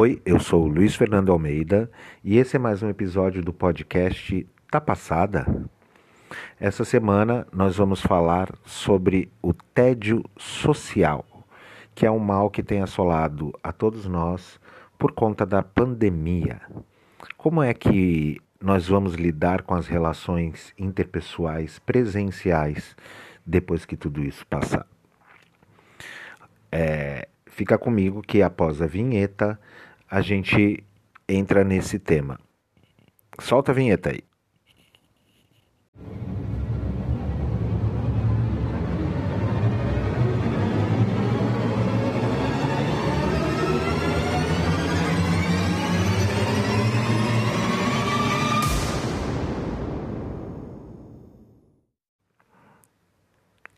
Oi, eu sou Luiz Fernando Almeida e esse é mais um episódio do podcast Tá Passada? Essa semana nós vamos falar sobre o tédio social, que é um mal que tem assolado a todos nós por conta da pandemia. Como é que nós vamos lidar com as relações interpessoais presenciais depois que tudo isso passar? É, fica comigo que após a vinheta a gente entra nesse tema. Solta a vinheta aí.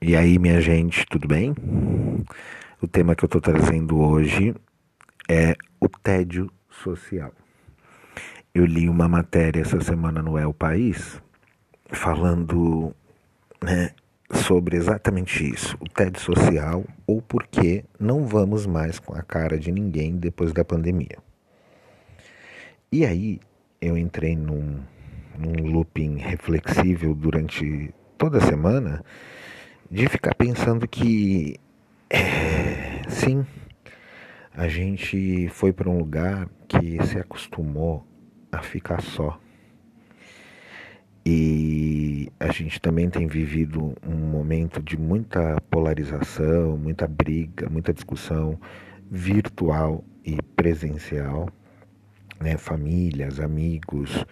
E aí, minha gente, tudo bem? O tema que eu estou trazendo hoje é o tédio social. Eu li uma matéria essa semana no El País falando né, sobre exatamente isso, o tédio social ou por que não vamos mais com a cara de ninguém depois da pandemia. E aí eu entrei num, num looping reflexível durante toda a semana de ficar pensando que é, sim, a gente foi para um lugar que se acostumou a ficar só. E a gente também tem vivido um momento de muita polarização, muita briga, muita discussão virtual e presencial, né? famílias, amigos,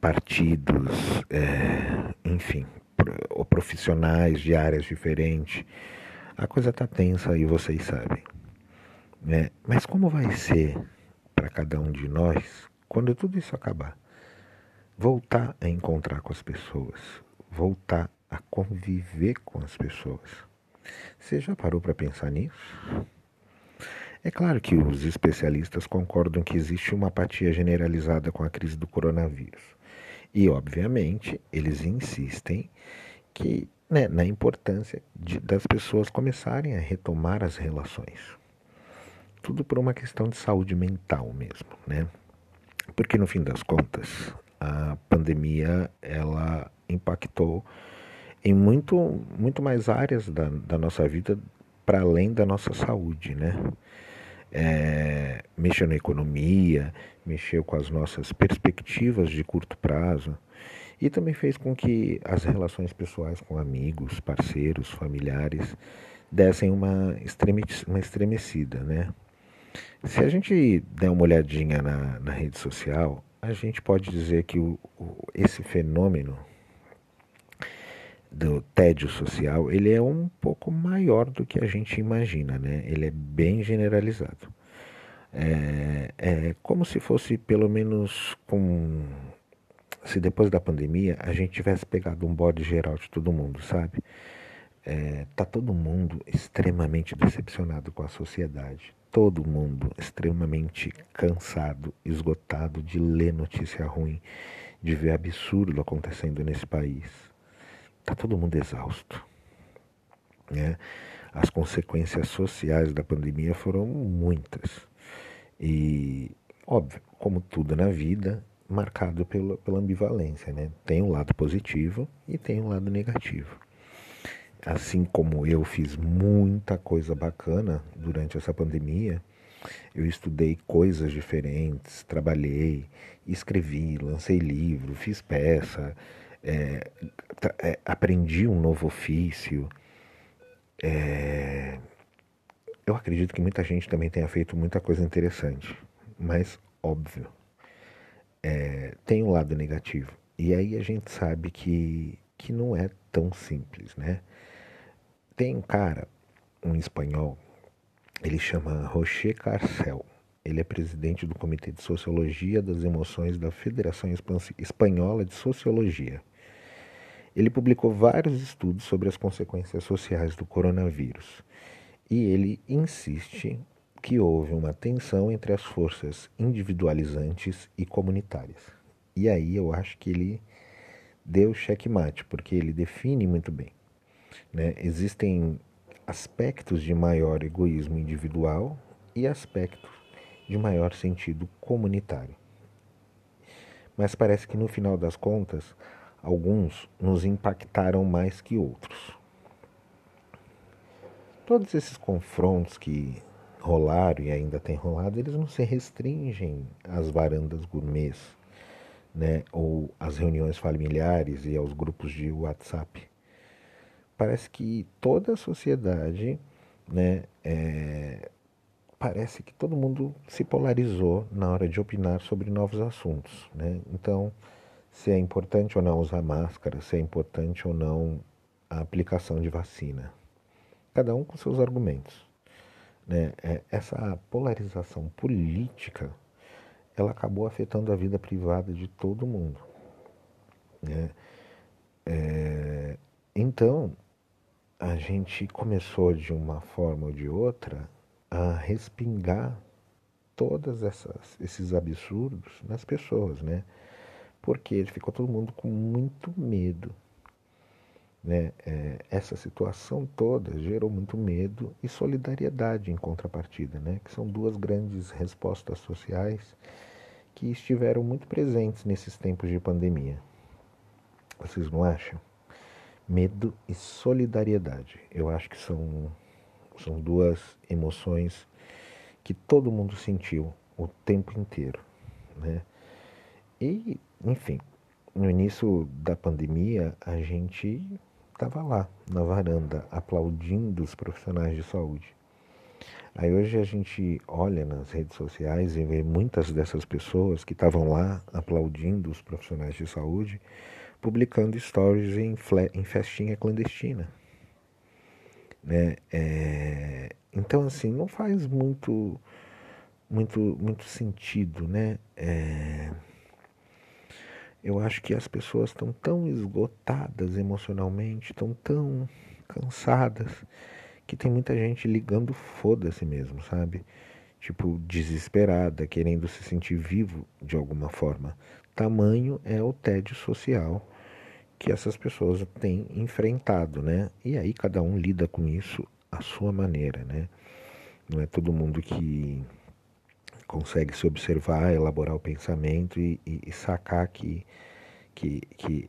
partidos, é, enfim, profissionais de áreas diferentes. A coisa tá tensa e vocês sabem. Né? Mas como vai ser para cada um de nós quando tudo isso acabar? Voltar a encontrar com as pessoas, voltar a conviver com as pessoas. Você já parou para pensar nisso? É claro que os especialistas concordam que existe uma apatia generalizada com a crise do coronavírus. E, obviamente, eles insistem que né, na importância de, das pessoas começarem a retomar as relações. Tudo por uma questão de saúde mental mesmo, né? Porque no fim das contas, a pandemia ela impactou em muito, muito mais áreas da, da nossa vida para além da nossa saúde, né? É, mexeu na economia, mexeu com as nossas perspectivas de curto prazo, e também fez com que as relações pessoais com amigos, parceiros, familiares dessem uma, uma estremecida, né? Se a gente der uma olhadinha na, na rede social, a gente pode dizer que o, o, esse fenômeno do tédio social, ele é um pouco maior do que a gente imagina, né? Ele é bem generalizado. É, é como se fosse pelo menos com se depois da pandemia a gente tivesse pegado um bode geral de todo mundo, sabe? É, tá todo mundo extremamente decepcionado com a sociedade. Todo mundo extremamente cansado, esgotado de ler notícia ruim, de ver absurdo acontecendo nesse país. Tá todo mundo exausto. Né? As consequências sociais da pandemia foram muitas. E, óbvio, como tudo na vida, marcado pela, pela ambivalência, né? Tem um lado positivo e tem um lado negativo. Assim como eu fiz muita coisa bacana durante essa pandemia, eu estudei coisas diferentes, trabalhei, escrevi, lancei livro, fiz peça, é, é, aprendi um novo ofício. É, eu acredito que muita gente também tenha feito muita coisa interessante, mas óbvio, é, tem um lado negativo. E aí a gente sabe que, que não é tão simples, né? Tem um cara, um espanhol, ele chama Rocher Carcel. Ele é presidente do Comitê de Sociologia das Emoções da Federação Espanhola de Sociologia. Ele publicou vários estudos sobre as consequências sociais do coronavírus e ele insiste que houve uma tensão entre as forças individualizantes e comunitárias. E aí eu acho que ele deu checkmate, porque ele define muito bem. Né? Existem aspectos de maior egoísmo individual e aspectos de maior sentido comunitário. Mas parece que no final das contas, alguns nos impactaram mais que outros. Todos esses confrontos que rolaram e ainda têm rolado, eles não se restringem às varandas gourmets, né, ou às reuniões familiares e aos grupos de WhatsApp. Parece que toda a sociedade, né, é, parece que todo mundo se polarizou na hora de opinar sobre novos assuntos, né? Então, se é importante ou não usar máscara, se é importante ou não a aplicação de vacina, cada um com seus argumentos. Né? É, essa polarização política ela acabou afetando a vida privada de todo mundo. Né? É, então, a gente começou de uma forma ou de outra a respingar todos esses absurdos nas pessoas, né? Porque ficou todo mundo com muito medo né? É, essa situação toda gerou muito medo e solidariedade em contrapartida, né? que são duas grandes respostas sociais que estiveram muito presentes nesses tempos de pandemia. Vocês não acham? Medo e solidariedade. Eu acho que são, são duas emoções que todo mundo sentiu o tempo inteiro. Né? E, enfim, no início da pandemia, a gente estava lá na varanda aplaudindo os profissionais de saúde. Aí hoje a gente olha nas redes sociais e vê muitas dessas pessoas que estavam lá aplaudindo os profissionais de saúde, publicando stories em, em festinha clandestina. Né? É... Então assim, não faz muito, muito, muito sentido, né? É eu acho que as pessoas estão tão esgotadas emocionalmente, estão tão cansadas, que tem muita gente ligando foda-se mesmo, sabe? Tipo, desesperada, querendo se sentir vivo de alguma forma. Tamanho é o tédio social que essas pessoas têm enfrentado, né? E aí cada um lida com isso à sua maneira, né? Não é todo mundo que consegue se observar, elaborar o pensamento e, e, e sacar que, que, que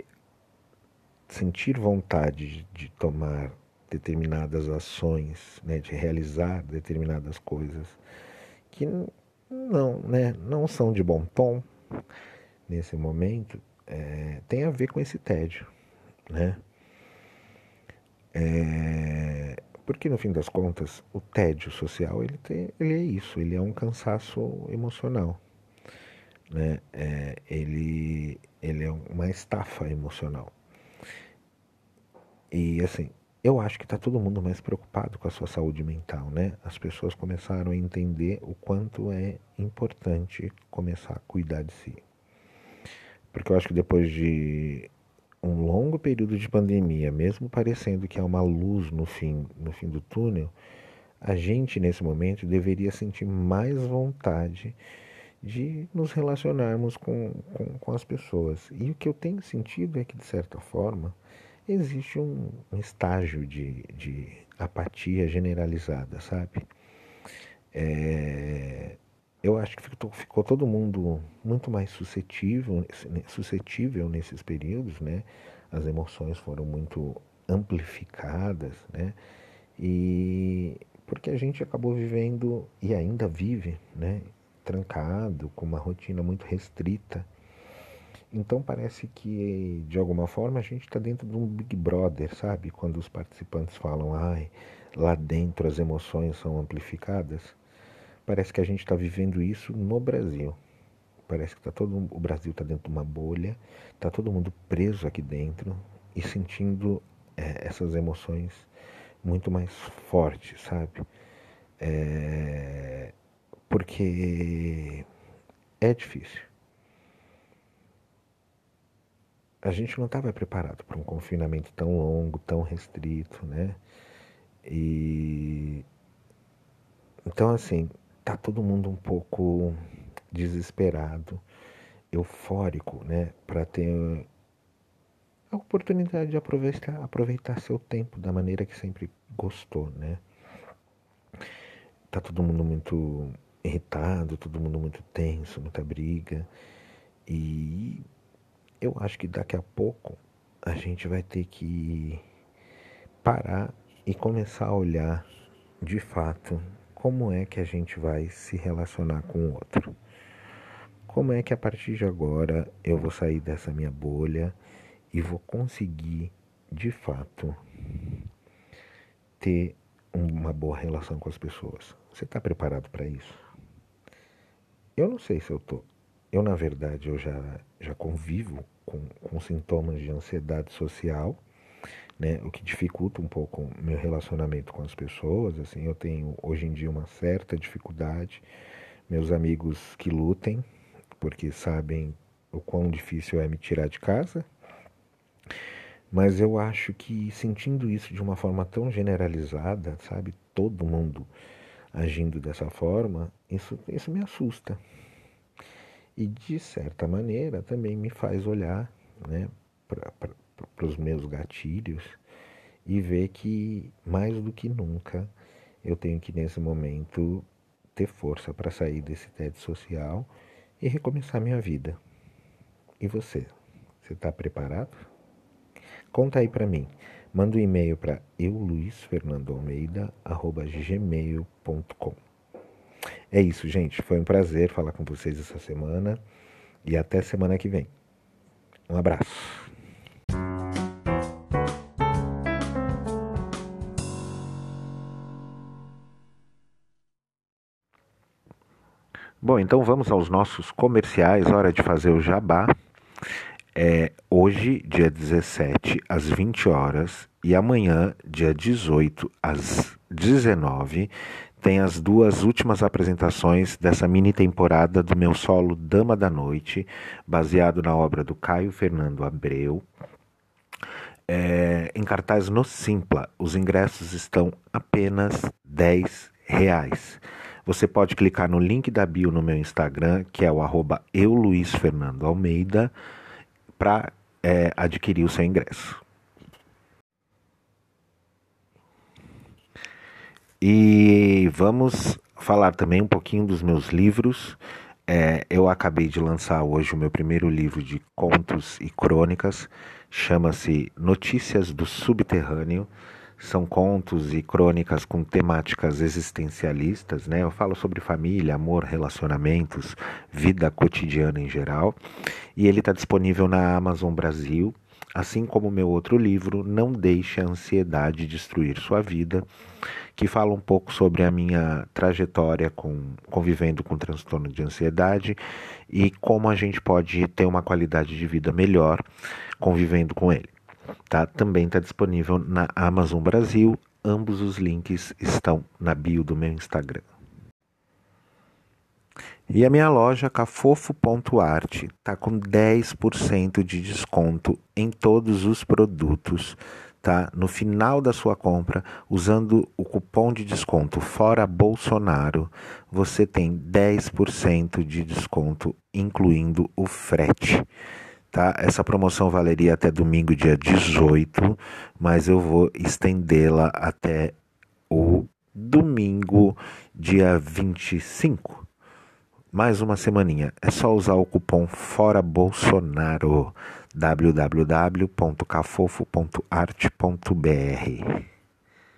sentir vontade de, de tomar determinadas ações, né, de realizar determinadas coisas que não, né, não são de bom tom nesse momento, é, tem a ver com esse tédio, né? É, porque no fim das contas, o tédio social ele, tem, ele é isso, ele é um cansaço emocional. Né? É, ele, ele é uma estafa emocional. E assim, eu acho que está todo mundo mais preocupado com a sua saúde mental, né? As pessoas começaram a entender o quanto é importante começar a cuidar de si. Porque eu acho que depois de um longo período de pandemia, mesmo parecendo que há uma luz no fim, no fim do túnel, a gente nesse momento deveria sentir mais vontade de nos relacionarmos com, com, com, as pessoas. E o que eu tenho sentido é que, de certa forma, existe um, um estágio de, de apatia generalizada, sabe? É, eu acho que ficou, ficou todo mundo muito mais suscetível, suscetível nesses períodos, né? As emoções foram muito amplificadas, né? E porque a gente acabou vivendo e ainda vive, né? Trancado, com uma rotina muito restrita. Então parece que de alguma forma a gente está dentro de um Big Brother, sabe? Quando os participantes falam, ai, lá dentro as emoções são amplificadas. Parece que a gente está vivendo isso no Brasil. Parece que tá todo, o Brasil está dentro de uma bolha, está todo mundo preso aqui dentro e sentindo é, essas emoções muito mais fortes, sabe? É, porque é difícil. A gente não estava preparado para um confinamento tão longo, tão restrito, né? E então assim, tá todo mundo um pouco desesperado, eufórico, né, para ter a oportunidade de aproveitar, aproveitar seu tempo da maneira que sempre gostou, né? Tá todo mundo muito irritado, todo mundo muito tenso, muita briga. E eu acho que daqui a pouco a gente vai ter que parar e começar a olhar de fato como é que a gente vai se relacionar com o outro. Como é que a partir de agora eu vou sair dessa minha bolha e vou conseguir de fato ter uma boa relação com as pessoas. Você está preparado para isso? Eu não sei se eu tô. Eu, na verdade, eu já, já convivo com, com sintomas de ansiedade social, né? O que dificulta um pouco meu relacionamento com as pessoas. Assim, eu tenho hoje em dia uma certa dificuldade. Meus amigos que lutem, porque sabem o quão difícil é me tirar de casa. Mas eu acho que sentindo isso de uma forma tão generalizada, sabe, todo mundo agindo dessa forma, isso, isso me assusta. E de certa maneira também me faz olhar né, para os meus gatilhos e ver que mais do que nunca eu tenho que nesse momento ter força para sair desse tédio social e recomeçar minha vida. E você? Você está preparado? Conta aí para mim. Manda um e-mail para euluisfernandoalmeida.gmail.com É isso, gente. Foi um prazer falar com vocês essa semana e até semana que vem. Um abraço. Bom, então vamos aos nossos comerciais. Hora de fazer o jabá. É hoje, dia 17, às 20 horas, e amanhã, dia 18, às 19, tem as duas últimas apresentações dessa mini temporada do meu solo Dama da Noite, baseado na obra do Caio Fernando Abreu. É, em cartaz no Simpla, os ingressos estão apenas 10 reais. Você pode clicar no link da bio no meu Instagram, que é o arroba para é, adquirir o seu ingresso. E vamos falar também um pouquinho dos meus livros. É, eu acabei de lançar hoje o meu primeiro livro de contos e crônicas, chama-se Notícias do Subterrâneo. São contos e crônicas com temáticas existencialistas, né? Eu falo sobre família, amor, relacionamentos, vida cotidiana em geral. E ele está disponível na Amazon Brasil, assim como meu outro livro, Não Deixe a Ansiedade Destruir Sua Vida, que fala um pouco sobre a minha trajetória com, convivendo com transtorno de ansiedade e como a gente pode ter uma qualidade de vida melhor convivendo com ele. Tá? Também está disponível na Amazon Brasil. Ambos os links estão na bio do meu Instagram. E a minha loja cafofo.art está com 10% de desconto em todos os produtos, tá? No final da sua compra, usando o cupom de desconto Fora Bolsonaro, você tem 10% de desconto, incluindo o frete. Tá? Essa promoção valeria até domingo, dia 18, mas eu vou estendê-la até o domingo, dia 25. Mais uma semaninha. É só usar o cupom Fora Bolsonaro www.cafofo.art.br